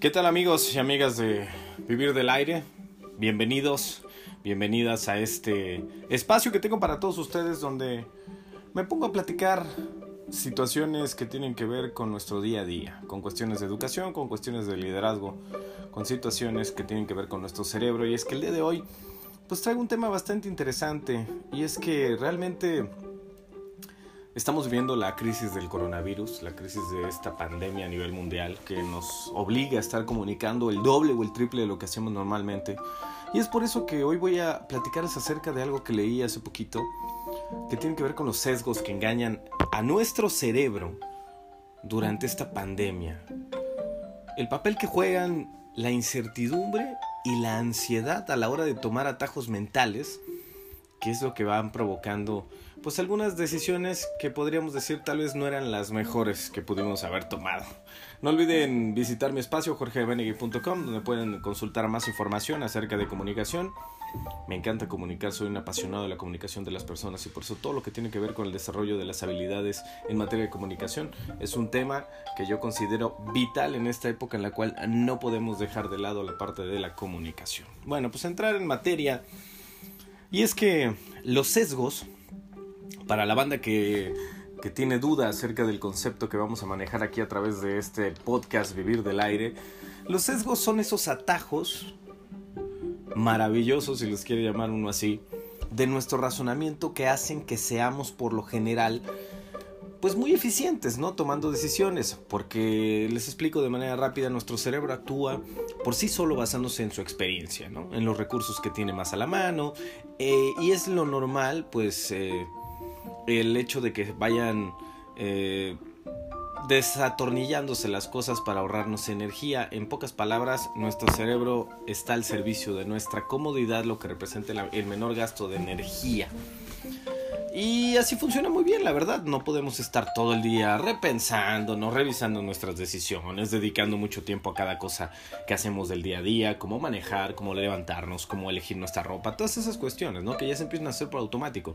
¿Qué tal amigos y amigas de Vivir del Aire? Bienvenidos, bienvenidas a este espacio que tengo para todos ustedes donde me pongo a platicar situaciones que tienen que ver con nuestro día a día, con cuestiones de educación, con cuestiones de liderazgo, con situaciones que tienen que ver con nuestro cerebro. Y es que el día de hoy pues traigo un tema bastante interesante y es que realmente Estamos viviendo la crisis del coronavirus, la crisis de esta pandemia a nivel mundial que nos obliga a estar comunicando el doble o el triple de lo que hacemos normalmente. Y es por eso que hoy voy a platicarles acerca de algo que leí hace poquito, que tiene que ver con los sesgos que engañan a nuestro cerebro durante esta pandemia. El papel que juegan la incertidumbre y la ansiedad a la hora de tomar atajos mentales, que es lo que van provocando pues algunas decisiones que podríamos decir tal vez no eran las mejores que pudimos haber tomado. No olviden visitar mi espacio jorgebenegui.com donde pueden consultar más información acerca de comunicación. Me encanta comunicar, soy un apasionado de la comunicación de las personas y por eso todo lo que tiene que ver con el desarrollo de las habilidades en materia de comunicación es un tema que yo considero vital en esta época en la cual no podemos dejar de lado la parte de la comunicación. Bueno, pues entrar en materia. Y es que los sesgos para la banda que, que tiene duda acerca del concepto que vamos a manejar aquí a través de este podcast Vivir del Aire, los sesgos son esos atajos maravillosos, si les quiere llamar uno así, de nuestro razonamiento que hacen que seamos por lo general pues muy eficientes, ¿no? Tomando decisiones, porque les explico de manera rápida, nuestro cerebro actúa por sí solo basándose en su experiencia, ¿no? En los recursos que tiene más a la mano, eh, y es lo normal, pues... Eh, el hecho de que vayan eh, desatornillándose las cosas para ahorrarnos energía. En pocas palabras, nuestro cerebro está al servicio de nuestra comodidad, lo que representa el menor gasto de energía. Y así funciona muy bien, la verdad. No podemos estar todo el día repensándonos, revisando nuestras decisiones, dedicando mucho tiempo a cada cosa que hacemos del día a día, cómo manejar, cómo levantarnos, cómo elegir nuestra ropa, todas esas cuestiones, ¿no? Que ya se empiezan a hacer por automático.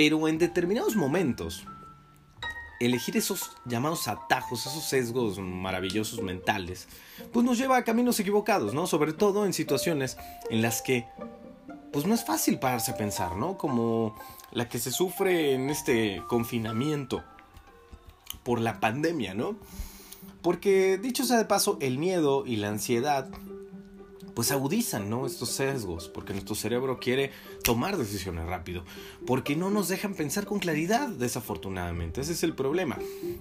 Pero en determinados momentos, elegir esos llamados atajos, esos sesgos maravillosos mentales, pues nos lleva a caminos equivocados, ¿no? Sobre todo en situaciones en las que, pues no es fácil pararse a pensar, ¿no? Como la que se sufre en este confinamiento por la pandemia, ¿no? Porque, dicho sea de paso, el miedo y la ansiedad pues agudizan ¿no? estos sesgos, porque nuestro cerebro quiere tomar decisiones rápido, porque no nos dejan pensar con claridad, desafortunadamente. Ese es el problema.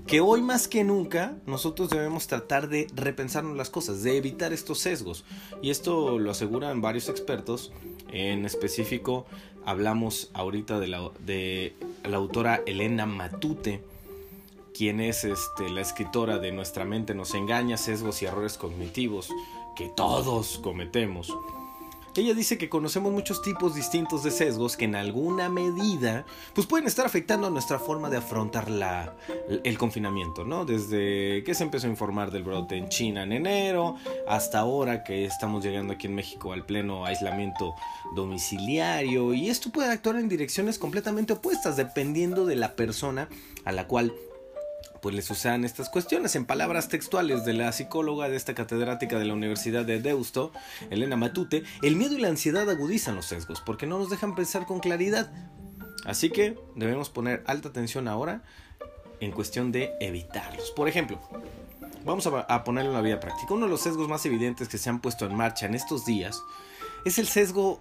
Que hoy más que nunca nosotros debemos tratar de repensarnos las cosas, de evitar estos sesgos. Y esto lo aseguran varios expertos. En específico, hablamos ahorita de la, de la autora Elena Matute quien es este, la escritora de Nuestra mente nos engaña, sesgos y errores cognitivos que todos cometemos. Ella dice que conocemos muchos tipos distintos de sesgos que en alguna medida pues pueden estar afectando a nuestra forma de afrontar la, el confinamiento, ¿no? Desde que se empezó a informar del brote en China en enero hasta ahora que estamos llegando aquí en México al pleno aislamiento domiciliario y esto puede actuar en direcciones completamente opuestas dependiendo de la persona a la cual pues les usan estas cuestiones. En palabras textuales de la psicóloga de esta catedrática de la Universidad de Deusto, Elena Matute, el miedo y la ansiedad agudizan los sesgos porque no nos dejan pensar con claridad. Así que debemos poner alta atención ahora en cuestión de evitarlos. Por ejemplo, vamos a, a ponerlo en la vida práctica. Uno de los sesgos más evidentes que se han puesto en marcha en estos días es el sesgo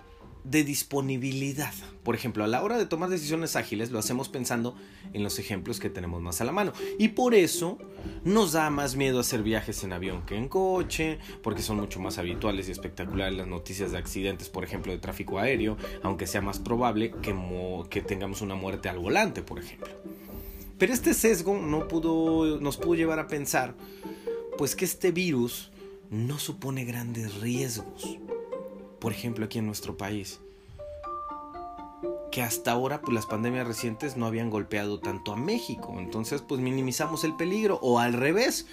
de disponibilidad. Por ejemplo, a la hora de tomar decisiones ágiles lo hacemos pensando en los ejemplos que tenemos más a la mano. Y por eso nos da más miedo hacer viajes en avión que en coche, porque son mucho más habituales y espectaculares las noticias de accidentes, por ejemplo, de tráfico aéreo, aunque sea más probable que, que tengamos una muerte al volante, por ejemplo. Pero este sesgo no pudo, nos pudo llevar a pensar pues que este virus no supone grandes riesgos por ejemplo aquí en nuestro país. Que hasta ahora pues las pandemias recientes no habían golpeado tanto a México, entonces pues minimizamos el peligro o al revés,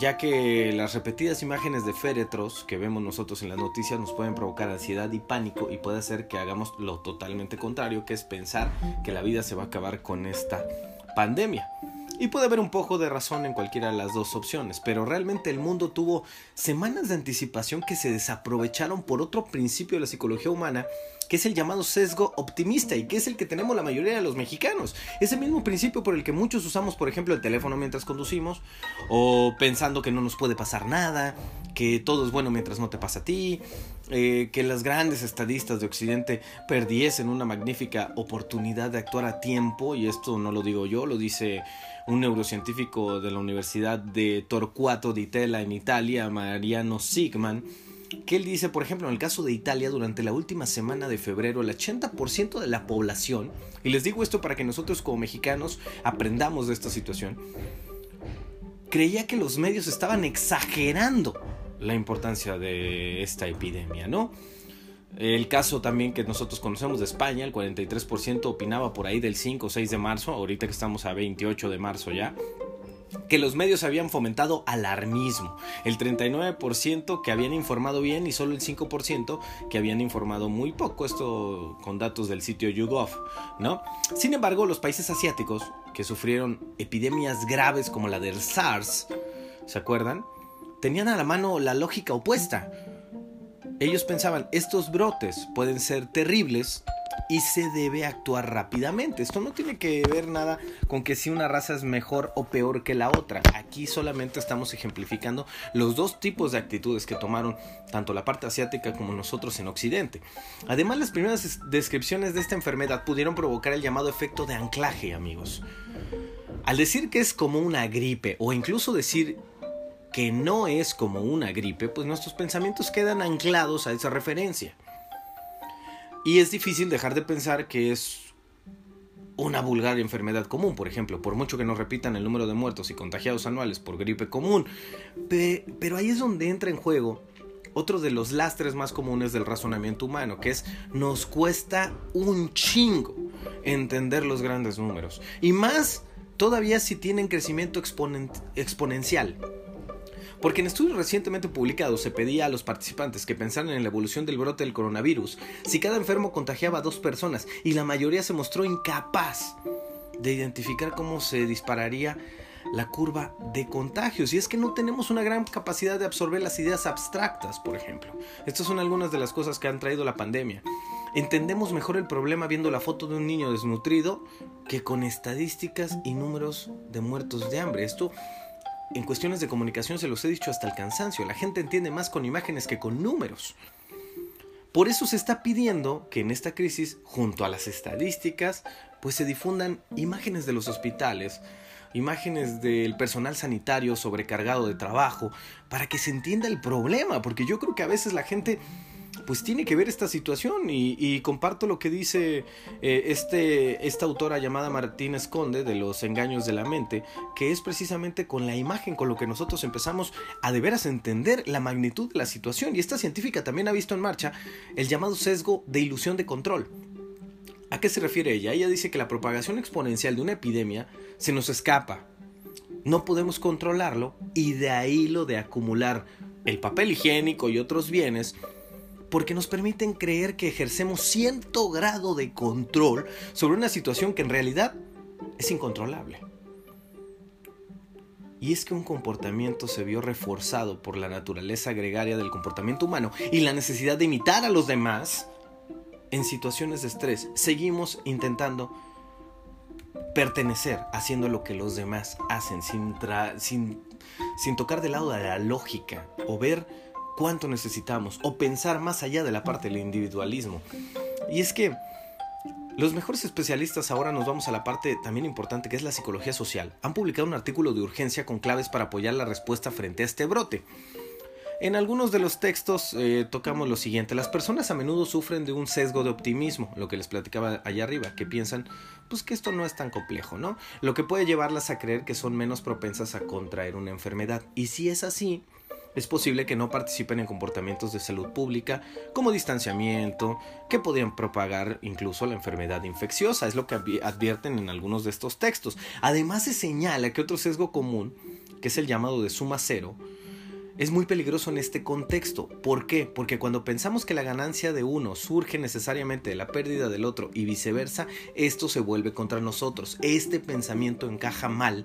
ya que las repetidas imágenes de féretros que vemos nosotros en las noticias nos pueden provocar ansiedad y pánico y puede hacer que hagamos lo totalmente contrario, que es pensar que la vida se va a acabar con esta pandemia. Y puede haber un poco de razón en cualquiera de las dos opciones, pero realmente el mundo tuvo semanas de anticipación que se desaprovecharon por otro principio de la psicología humana, que es el llamado sesgo optimista y que es el que tenemos la mayoría de los mexicanos. Ese mismo principio por el que muchos usamos, por ejemplo, el teléfono mientras conducimos, o pensando que no nos puede pasar nada, que todo es bueno mientras no te pasa a ti, eh, que las grandes estadistas de Occidente perdiesen una magnífica oportunidad de actuar a tiempo, y esto no lo digo yo, lo dice un neurocientífico de la Universidad de Torquato di Tella en Italia, Mariano Sigman, que él dice, por ejemplo, en el caso de Italia, durante la última semana de febrero, el 80% de la población, y les digo esto para que nosotros como mexicanos aprendamos de esta situación, creía que los medios estaban exagerando la importancia de esta epidemia, ¿no? El caso también que nosotros conocemos de España, el 43% opinaba por ahí del 5 o 6 de marzo, ahorita que estamos a 28 de marzo ya, que los medios habían fomentado alarmismo, el 39% que habían informado bien y solo el 5% que habían informado muy poco, esto con datos del sitio YouGov, ¿no? Sin embargo, los países asiáticos que sufrieron epidemias graves como la del SARS, ¿se acuerdan? Tenían a la mano la lógica opuesta ellos pensaban, estos brotes pueden ser terribles y se debe actuar rápidamente. Esto no tiene que ver nada con que si una raza es mejor o peor que la otra. Aquí solamente estamos ejemplificando los dos tipos de actitudes que tomaron tanto la parte asiática como nosotros en Occidente. Además, las primeras descripciones de esta enfermedad pudieron provocar el llamado efecto de anclaje, amigos. Al decir que es como una gripe o incluso decir que no es como una gripe, pues nuestros pensamientos quedan anclados a esa referencia. Y es difícil dejar de pensar que es una vulgar enfermedad común, por ejemplo, por mucho que nos repitan el número de muertos y contagiados anuales por gripe común. Pero ahí es donde entra en juego otro de los lastres más comunes del razonamiento humano, que es nos cuesta un chingo entender los grandes números. Y más todavía si tienen crecimiento exponencial. Porque en estudios recientemente publicados se pedía a los participantes que pensaran en la evolución del brote del coronavirus si cada enfermo contagiaba a dos personas y la mayoría se mostró incapaz de identificar cómo se dispararía la curva de contagios. Y es que no tenemos una gran capacidad de absorber las ideas abstractas, por ejemplo. Estas son algunas de las cosas que han traído la pandemia. Entendemos mejor el problema viendo la foto de un niño desnutrido que con estadísticas y números de muertos de hambre. Esto en cuestiones de comunicación se los he dicho hasta el cansancio. La gente entiende más con imágenes que con números. Por eso se está pidiendo que en esta crisis, junto a las estadísticas, pues se difundan imágenes de los hospitales, imágenes del personal sanitario sobrecargado de trabajo, para que se entienda el problema, porque yo creo que a veces la gente pues tiene que ver esta situación y, comparto lo que dice eh, este, esta autora llamada Martínez Conde de los engaños de la mente, que es precisamente con la imagen con lo que nosotros empezamos a de veras entender la magnitud de la situación y esta científica también ha visto en marcha el llamado sesgo de ilusión de control. ¿A qué se refiere ella? Ella dice que la propagación exponencial de una epidemia se nos escapa, no podemos controlarlo y de ahí lo de acumular el papel higiénico y otros bienes porque nos permiten creer que ejercemos cierto grado de control sobre una situación que en realidad es incontrolable. Y es que un comportamiento se vio reforzado por la naturaleza gregaria del comportamiento humano y la necesidad de imitar a los demás en situaciones de estrés. Seguimos intentando pertenecer haciendo lo que los demás hacen sin, sin, sin tocar del lado de la lógica o ver cuánto necesitamos o pensar más allá de la parte del individualismo. Y es que los mejores especialistas ahora nos vamos a la parte también importante que es la psicología social. Han publicado un artículo de urgencia con claves para apoyar la respuesta frente a este brote. En algunos de los textos eh, tocamos lo siguiente, las personas a menudo sufren de un sesgo de optimismo, lo que les platicaba allá arriba, que piensan pues que esto no es tan complejo, ¿no? Lo que puede llevarlas a creer que son menos propensas a contraer una enfermedad. Y si es así, es posible que no participen en comportamientos de salud pública como distanciamiento, que podrían propagar incluso la enfermedad infecciosa, es lo que advierten en algunos de estos textos. Además se señala que otro sesgo común, que es el llamado de suma cero, es muy peligroso en este contexto. ¿Por qué? Porque cuando pensamos que la ganancia de uno surge necesariamente de la pérdida del otro y viceversa, esto se vuelve contra nosotros. Este pensamiento encaja mal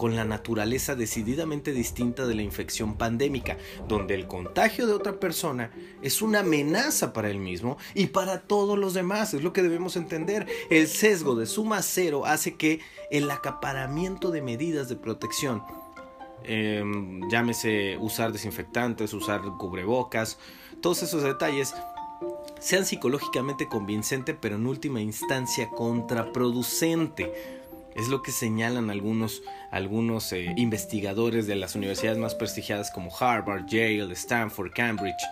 con la naturaleza decididamente distinta de la infección pandémica, donde el contagio de otra persona es una amenaza para él mismo y para todos los demás, es lo que debemos entender. El sesgo de suma cero hace que el acaparamiento de medidas de protección, em, llámese usar desinfectantes, usar cubrebocas, todos esos detalles, sean psicológicamente convincente, pero en última instancia contraproducente es lo que señalan algunos, algunos eh, investigadores de las universidades más prestigiadas como Harvard, Yale, Stanford, Cambridge,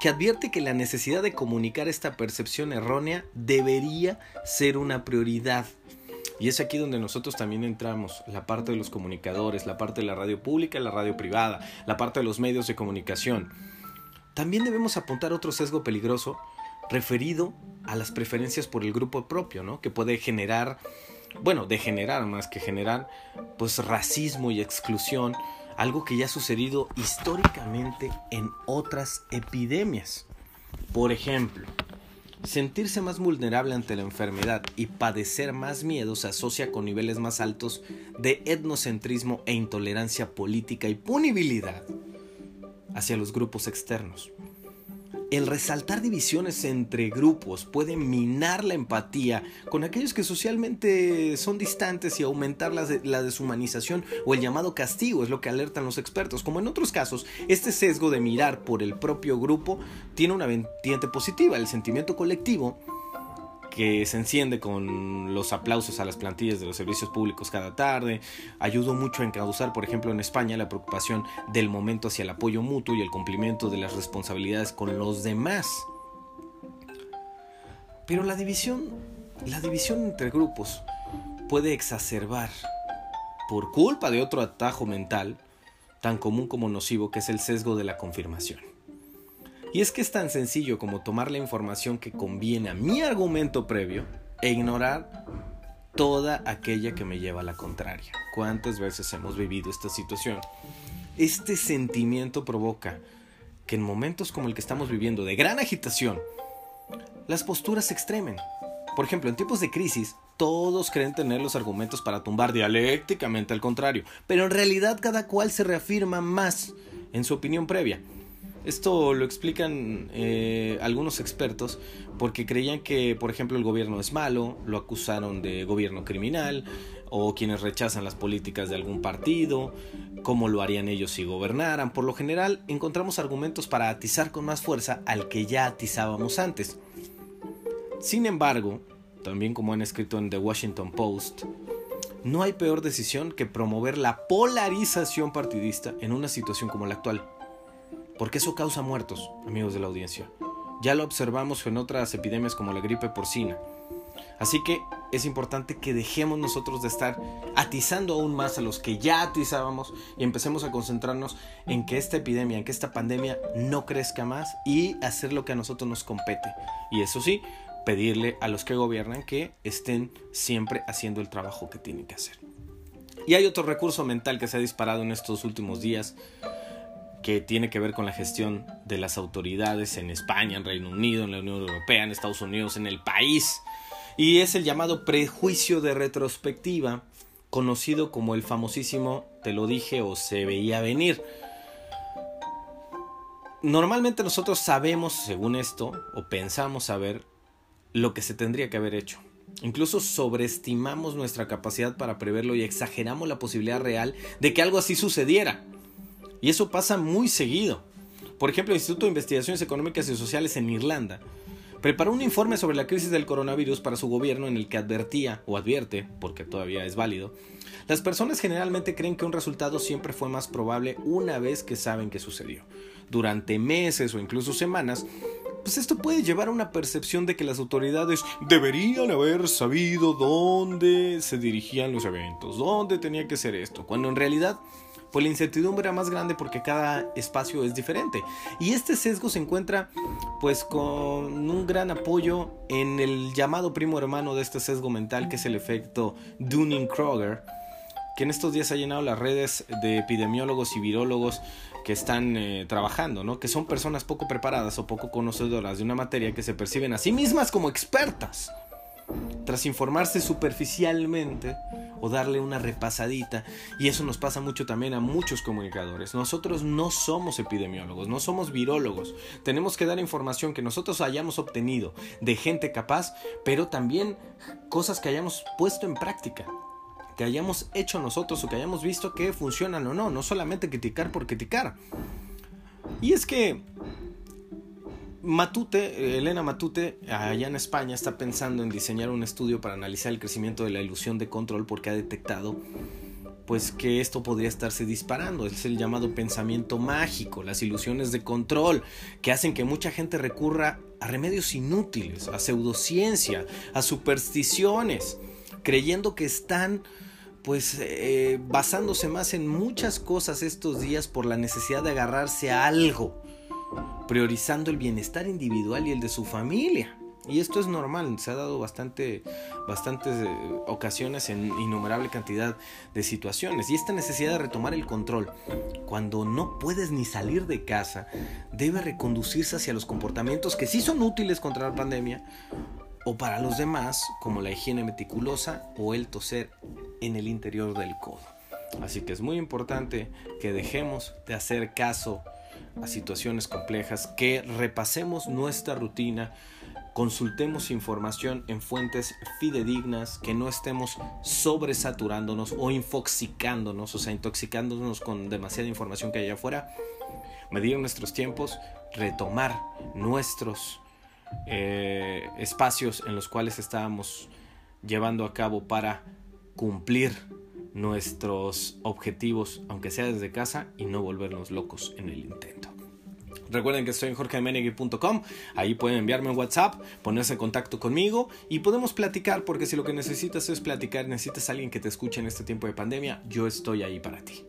que advierte que la necesidad de comunicar esta percepción errónea debería ser una prioridad. Y es aquí donde nosotros también entramos, la parte de los comunicadores, la parte de la radio pública, la radio privada, la parte de los medios de comunicación. También debemos apuntar otro sesgo peligroso referido a las preferencias por el grupo propio, ¿no? que puede generar bueno, de generar más que generar, pues racismo y exclusión, algo que ya ha sucedido históricamente en otras epidemias. Por ejemplo, sentirse más vulnerable ante la enfermedad y padecer más miedo se asocia con niveles más altos de etnocentrismo e intolerancia política y punibilidad hacia los grupos externos el resaltar divisiones entre grupos puede minar la empatía con aquellos que socialmente son distantes y aumentar la, deshumanización o el llamado castigo, es lo que alertan los expertos. Como en otros casos, este sesgo de mirar por el propio grupo tiene una vertiente positiva, el sentimiento colectivo que se enciende con los aplausos a las plantillas de los servicios públicos cada tarde, ayudó mucho a encauzar, por ejemplo, en España la preocupación del momento hacia el apoyo mutuo y el cumplimiento de las responsabilidades con los demás. Pero la división, la división entre grupos puede exacerbar por culpa de otro atajo mental tan común como nocivo que es el sesgo de la confirmación. Y es que es tan sencillo como tomar la información que conviene a mi argumento previo e ignorar toda aquella que me lleva a la contraria. ¿Cuántas veces hemos vivido esta situación? Este sentimiento provoca que en momentos como el que estamos viviendo de gran agitación, las posturas se extremen. Por ejemplo, en tiempos de crisis, todos creen tener los argumentos para tumbar dialécticamente al contrario, pero en realidad cada cual se reafirma más en su opinión previa. Esto lo explican eh, algunos expertos porque creían que, por ejemplo, el gobierno es malo, lo acusaron de gobierno criminal, o quienes rechazan las políticas de algún partido, cómo lo harían ellos si gobernaran. Por lo general, encontramos argumentos para atizar con más fuerza al que ya atizábamos antes. Sin embargo, también como han escrito en The Washington Post, no hay peor decisión que promover la polarización partidista en una situación como la actual porque eso causa muertos, amigos de la audiencia. Ya lo observamos en otras epidemias como la gripe porcina. Así que es importante que dejemos nosotros de estar atizando aún más a los que ya atizábamos y empecemos a concentrarnos en que esta epidemia, en que esta pandemia no crezca más y hacer lo que a nosotros nos compete. Y eso sí, pedirle a los que gobiernan que estén siempre haciendo el trabajo que tienen que hacer. Y hay otro recurso mental que se ha disparado en estos últimos días que tiene que ver con la gestión de las autoridades en España, en Reino Unido, en la Unión Europea, en Estados Unidos, en el país. Y es el llamado prejuicio de retrospectiva, conocido como el famosísimo te lo dije o se veía venir. Normalmente nosotros sabemos, según esto, o pensamos saber lo que se tendría que haber hecho. Incluso sobreestimamos nuestra capacidad para preverlo y exageramos la posibilidad real de que algo así sucediera. Y eso pasa muy seguido. Por ejemplo, el Instituto de Investigaciones Económicas y Sociales en Irlanda preparó un informe sobre la crisis del coronavirus para su gobierno en el que advertía, o advierte, porque todavía es válido, las personas generalmente creen que un resultado siempre fue más probable una vez que saben que sucedió. Durante meses o incluso semanas, pues esto puede llevar a una percepción de que las autoridades deberían haber sabido dónde se dirigían los eventos, dónde tenía que ser esto, cuando en realidad pues la incertidumbre era más grande porque cada espacio es diferente. Y este sesgo se encuentra pues con un gran apoyo en el llamado primo hermano de este sesgo mental que es el efecto Dunning-Kruger que en estos días ha llenado las redes de epidemiólogos y virólogos que están eh, trabajando, ¿no? Que son personas poco preparadas o poco conocedoras de una materia que se perciben a sí mismas como expertas. Tras informarse superficialmente o darle una repasadita, y eso nos pasa mucho también a muchos comunicadores. Nosotros no somos epidemiólogos, no somos virólogos. Tenemos que dar información que nosotros hayamos obtenido de gente capaz, pero también cosas que hayamos puesto en práctica que hayamos hecho nosotros o que hayamos visto que funcionan o no, no solamente criticar por criticar. Y es que Matute, Elena Matute, allá en España, está pensando en diseñar un estudio para analizar el crecimiento de la ilusión de control porque ha detectado pues que esto podría estarse disparando. Es el llamado pensamiento mágico, las ilusiones de control, que hacen que mucha gente recurra a remedios inútiles, a pseudociencia, a supersticiones, creyendo que están pues eh, basándose más en muchas cosas estos días por la necesidad de agarrarse a algo, priorizando el bienestar individual y el de su familia. Y esto es normal, se ha dado bastante, bastantes eh, ocasiones en innumerable cantidad de situaciones. Y esta necesidad de retomar el control, cuando no puedes ni salir de casa, debe reconducirse hacia los comportamientos que sí son útiles contra la pandemia, o para los demás, como la higiene meticulosa o el toser en el interior del codo. Así que es muy importante que dejemos de hacer caso a situaciones complejas, que repasemos nuestra rutina, consultemos información en fuentes fidedignas, que no estemos sobresaturándonos o infoxicándonos, o sea, intoxicándonos con demasiada información que hay afuera, medir nuestros tiempos, retomar nuestros eh, espacios en los cuales estábamos llevando a cabo para cumplir nuestros objetivos, aunque sea desde casa, y no volvernos locos en el intento. Recuerden que estoy en jorgemenegui.com, ahí pueden enviarme un WhatsApp, ponerse en contacto conmigo y podemos platicar, porque si lo que necesitas es platicar, necesitas a alguien que te escuche en este tiempo de pandemia, yo estoy ahí para ti.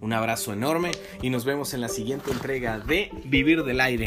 Un abrazo enorme y nos vemos en la siguiente entrega de Vivir del Aire.